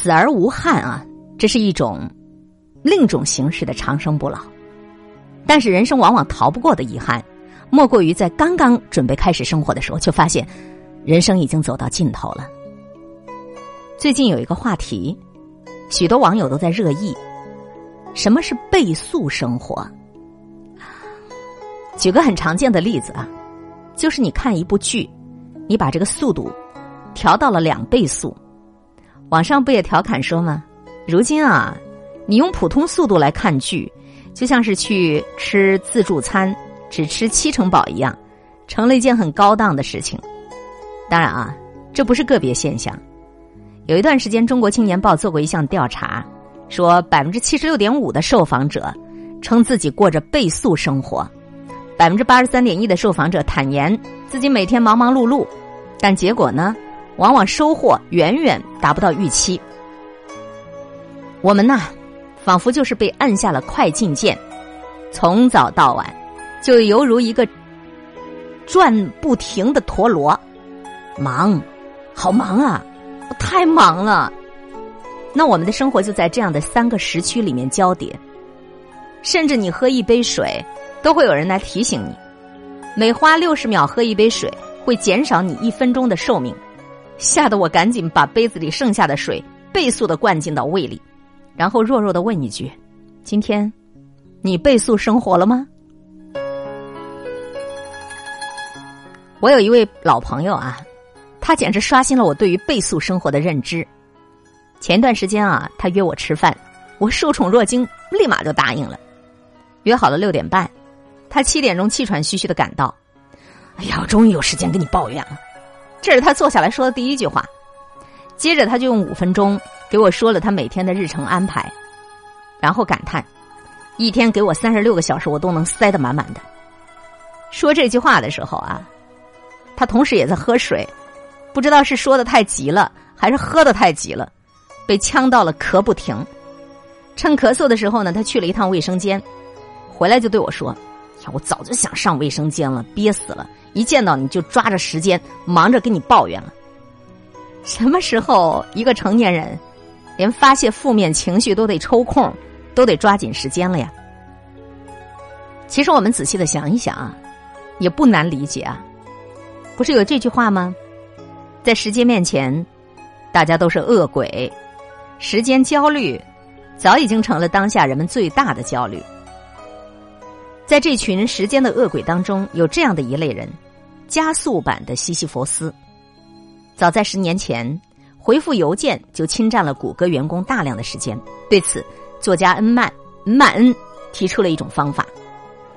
死而无憾啊，这是一种另一种形式的长生不老。但是人生往往逃不过的遗憾，莫过于在刚刚准备开始生活的时候，就发现人生已经走到尽头了。最近有一个话题，许多网友都在热议：什么是倍速生活？举个很常见的例子啊，就是你看一部剧，你把这个速度调到了两倍速。网上不也调侃说吗？如今啊，你用普通速度来看剧。就像是去吃自助餐，只吃七成饱一样，成了一件很高档的事情。当然啊，这不是个别现象。有一段时间，《中国青年报》做过一项调查，说百分之七十六点五的受访者称自己过着倍速生活，百分之八十三点一的受访者坦言自己每天忙忙碌碌，但结果呢，往往收获远远达不到预期。我们呐？仿佛就是被按下了快进键，从早到晚，就犹如一个转不停的陀螺，忙，好忙啊，太忙了。那我们的生活就在这样的三个时区里面交叠，甚至你喝一杯水，都会有人来提醒你，每花六十秒喝一杯水，会减少你一分钟的寿命，吓得我赶紧把杯子里剩下的水倍速的灌进到胃里。然后弱弱的问一句：“今天你倍速生活了吗？”我有一位老朋友啊，他简直刷新了我对于倍速生活的认知。前段时间啊，他约我吃饭，我受宠若惊，立马就答应了。约好了六点半，他七点钟气喘吁吁的赶到。哎呀，我终于有时间跟你抱怨了。这是他坐下来说的第一句话。接着他就用五分钟。给我说了他每天的日程安排，然后感叹：一天给我三十六个小时，我都能塞得满满的。说这句话的时候啊，他同时也在喝水，不知道是说的太急了，还是喝的太急了，被呛到了咳不停。趁咳嗽的时候呢，他去了一趟卫生间，回来就对我说：“，我早就想上卫生间了，憋死了！一见到你就抓着时间忙着跟你抱怨了。什么时候一个成年人？”连发泄负面情绪都得抽空，都得抓紧时间了呀。其实我们仔细的想一想啊，也不难理解啊。不是有这句话吗？在时间面前，大家都是恶鬼。时间焦虑，早已经成了当下人们最大的焦虑。在这群时间的恶鬼当中，有这样的一类人，加速版的西西弗斯。早在十年前。回复邮件就侵占了谷歌员工大量的时间。对此，作家恩曼曼恩提出了一种方法：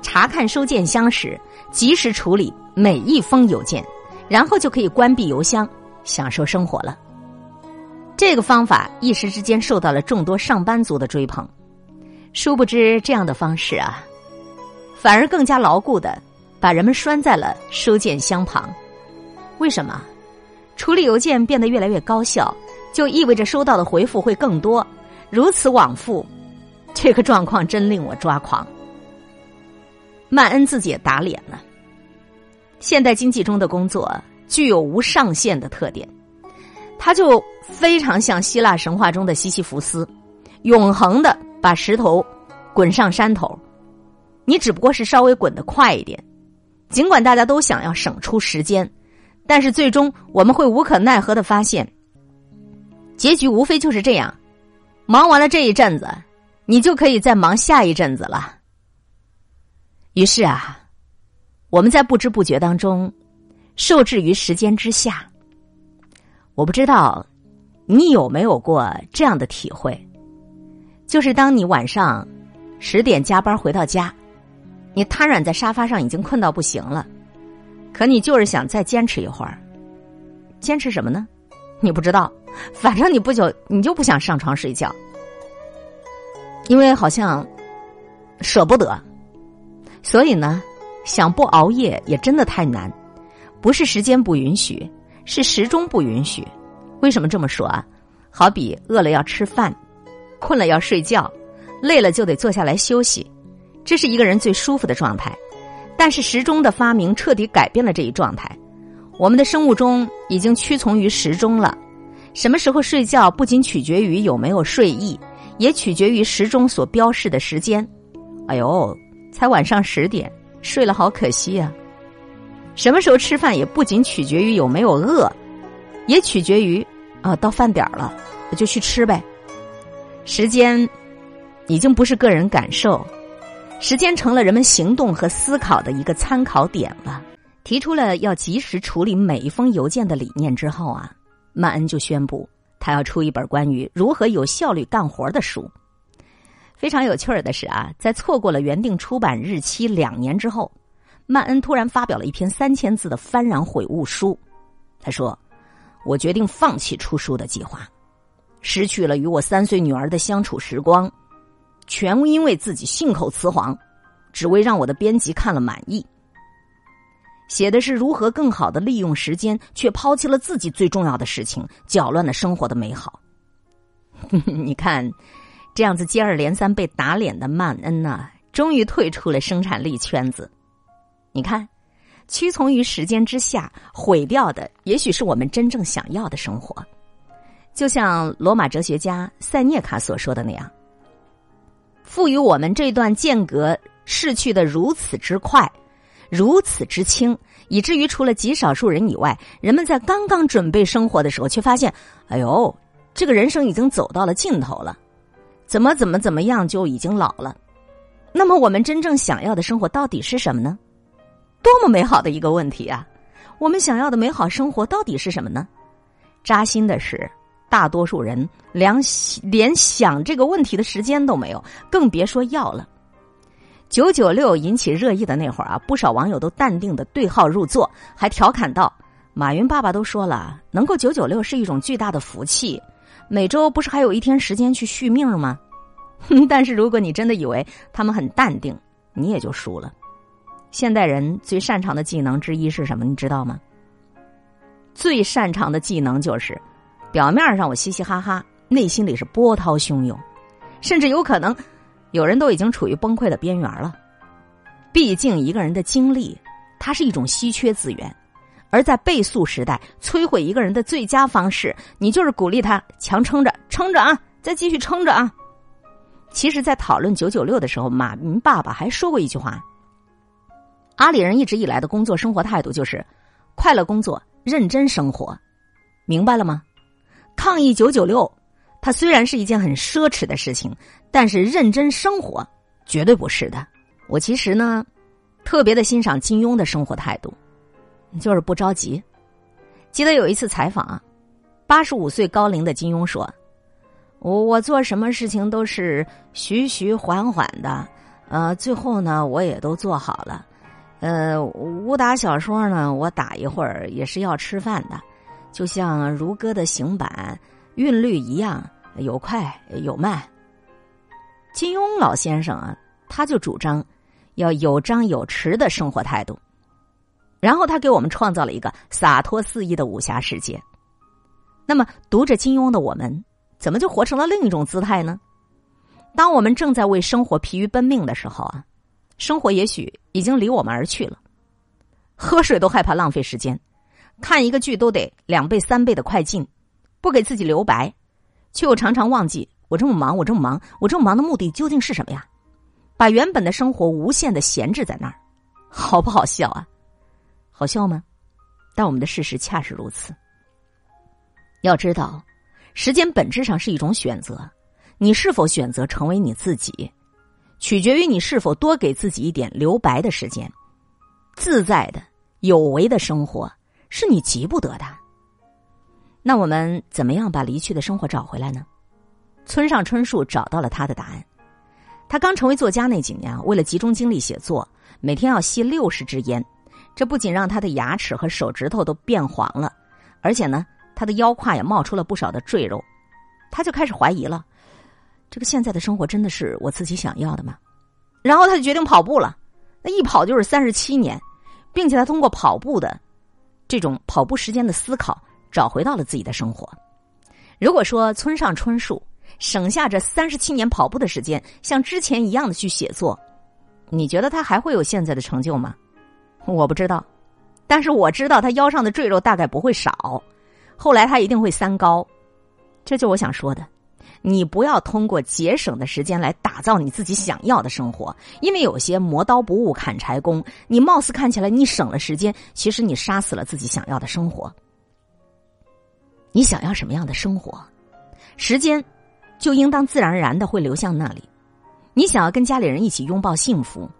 查看收件箱时，及时处理每一封邮件，然后就可以关闭邮箱，享受生活了。这个方法一时之间受到了众多上班族的追捧。殊不知，这样的方式啊，反而更加牢固的把人们拴在了收件箱旁。为什么？处理邮件变得越来越高效，就意味着收到的回复会更多，如此往复，这个状况真令我抓狂。曼恩自己也打脸了。现代经济中的工作具有无上限的特点，他就非常像希腊神话中的西西弗斯，永恒的把石头滚上山头，你只不过是稍微滚得快一点，尽管大家都想要省出时间。但是最终我们会无可奈何的发现，结局无非就是这样：忙完了这一阵子，你就可以再忙下一阵子了。于是啊，我们在不知不觉当中受制于时间之下。我不知道你有没有过这样的体会，就是当你晚上十点加班回到家，你瘫软在沙发上，已经困到不行了。可你就是想再坚持一会儿，坚持什么呢？你不知道，反正你不久你就不想上床睡觉，因为好像舍不得，所以呢，想不熬夜也真的太难。不是时间不允许，是时钟不允许。为什么这么说啊？好比饿了要吃饭，困了要睡觉，累了就得坐下来休息，这是一个人最舒服的状态。但是时钟的发明彻底改变了这一状态，我们的生物钟已经屈从于时钟了，什么时候睡觉不仅取决于有没有睡意，也取决于时钟所标示的时间。哎呦，才晚上十点，睡了好可惜呀。什么时候吃饭也不仅取决于有没有饿，也取决于啊，到饭点了就去吃呗。时间已经不是个人感受，时间成了人们行动和思考的一个参考点了。提出了要及时处理每一封邮件的理念之后啊，曼恩就宣布他要出一本关于如何有效率干活的书。非常有趣儿的是啊，在错过了原定出版日期两年之后，曼恩突然发表了一篇三千字的幡然悔悟书。他说：“我决定放弃出书的计划，失去了与我三岁女儿的相处时光，全因为自己信口雌黄，只为让我的编辑看了满意。”写的是如何更好的利用时间，却抛弃了自己最重要的事情，搅乱了生活的美好。你看，这样子接二连三被打脸的曼恩呐，终于退出了生产力圈子。你看，屈从于时间之下，毁掉的也许是我们真正想要的生活。就像罗马哲学家塞涅卡所说的那样：“赋予我们这段间隔逝去的如此之快。”如此之轻，以至于除了极少数人以外，人们在刚刚准备生活的时候，却发现，哎呦，这个人生已经走到了尽头了，怎么怎么怎么样就已经老了。那么，我们真正想要的生活到底是什么呢？多么美好的一个问题啊！我们想要的美好生活到底是什么呢？扎心的是，大多数人连连想这个问题的时间都没有，更别说要了。九九六引起热议的那会儿啊，不少网友都淡定的对号入座，还调侃道：“马云爸爸都说了，能够九九六是一种巨大的福气，每周不是还有一天时间去续命吗？” 但是如果你真的以为他们很淡定，你也就输了。现代人最擅长的技能之一是什么？你知道吗？最擅长的技能就是，表面上我嘻嘻哈哈，内心里是波涛汹涌，甚至有可能。有人都已经处于崩溃的边缘了，毕竟一个人的精力，它是一种稀缺资源，而在倍速时代，摧毁一个人的最佳方式，你就是鼓励他强撑着，撑着啊，再继续撑着啊。其实，在讨论九九六的时候，马云爸爸还说过一句话：阿里人一直以来的工作生活态度就是快乐工作，认真生活，明白了吗？抗议九九六。它虽然是一件很奢侈的事情，但是认真生活绝对不是的。我其实呢，特别的欣赏金庸的生活态度，就是不着急。记得有一次采访，八十五岁高龄的金庸说：“我我做什么事情都是徐徐缓缓的，呃，最后呢，我也都做好了。呃，武打小说呢，我打一会儿也是要吃饭的，就像如歌的行板。”韵律一样，有快有慢。金庸老先生啊，他就主张要有张有弛的生活态度，然后他给我们创造了一个洒脱肆意的武侠世界。那么，读着金庸的我们，怎么就活成了另一种姿态呢？当我们正在为生活疲于奔命的时候啊，生活也许已经离我们而去了。喝水都害怕浪费时间，看一个剧都得两倍三倍的快进。不给自己留白，却又常常忘记我这么忙，我这么忙，我这么忙的目的究竟是什么呀？把原本的生活无限的闲置在那儿，好不好笑啊？好笑吗？但我们的事实恰是如此。要知道，时间本质上是一种选择，你是否选择成为你自己，取决于你是否多给自己一点留白的时间。自在的、有为的生活，是你急不得的。那我们怎么样把离去的生活找回来呢？村上春树找到了他的答案。他刚成为作家那几年，为了集中精力写作，每天要吸六十支烟，这不仅让他的牙齿和手指头都变黄了，而且呢，他的腰胯也冒出了不少的赘肉。他就开始怀疑了：这个现在的生活真的是我自己想要的吗？然后他就决定跑步了。那一跑就是三十七年，并且他通过跑步的这种跑步时间的思考。找回到了自己的生活。如果说村上春树省下这三十七年跑步的时间，像之前一样的去写作，你觉得他还会有现在的成就吗？我不知道，但是我知道他腰上的赘肉大概不会少。后来他一定会三高：这就我想说的，你不要通过节省的时间来打造你自己想要的生活，因为有些磨刀不误砍柴工，你貌似看起来你省了时间，其实你杀死了自己想要的生活。你想要什么样的生活，时间就应当自然而然的会流向那里。你想要跟家里人一起拥抱幸福，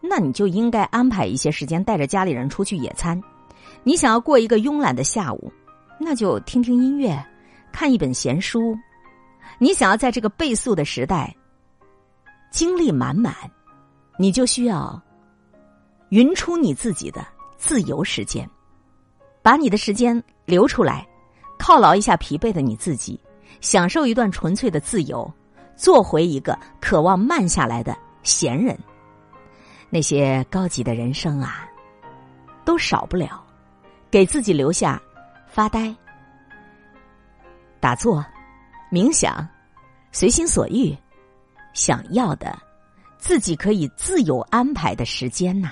那你就应该安排一些时间带着家里人出去野餐。你想要过一个慵懒的下午，那就听听音乐，看一本闲书。你想要在这个倍速的时代精力满满，你就需要匀出你自己的自由时间，把你的时间留出来。犒劳一下疲惫的你自己，享受一段纯粹的自由，做回一个渴望慢下来的闲人。那些高级的人生啊，都少不了给自己留下发呆、打坐、冥想、随心所欲、想要的自己可以自由安排的时间呐。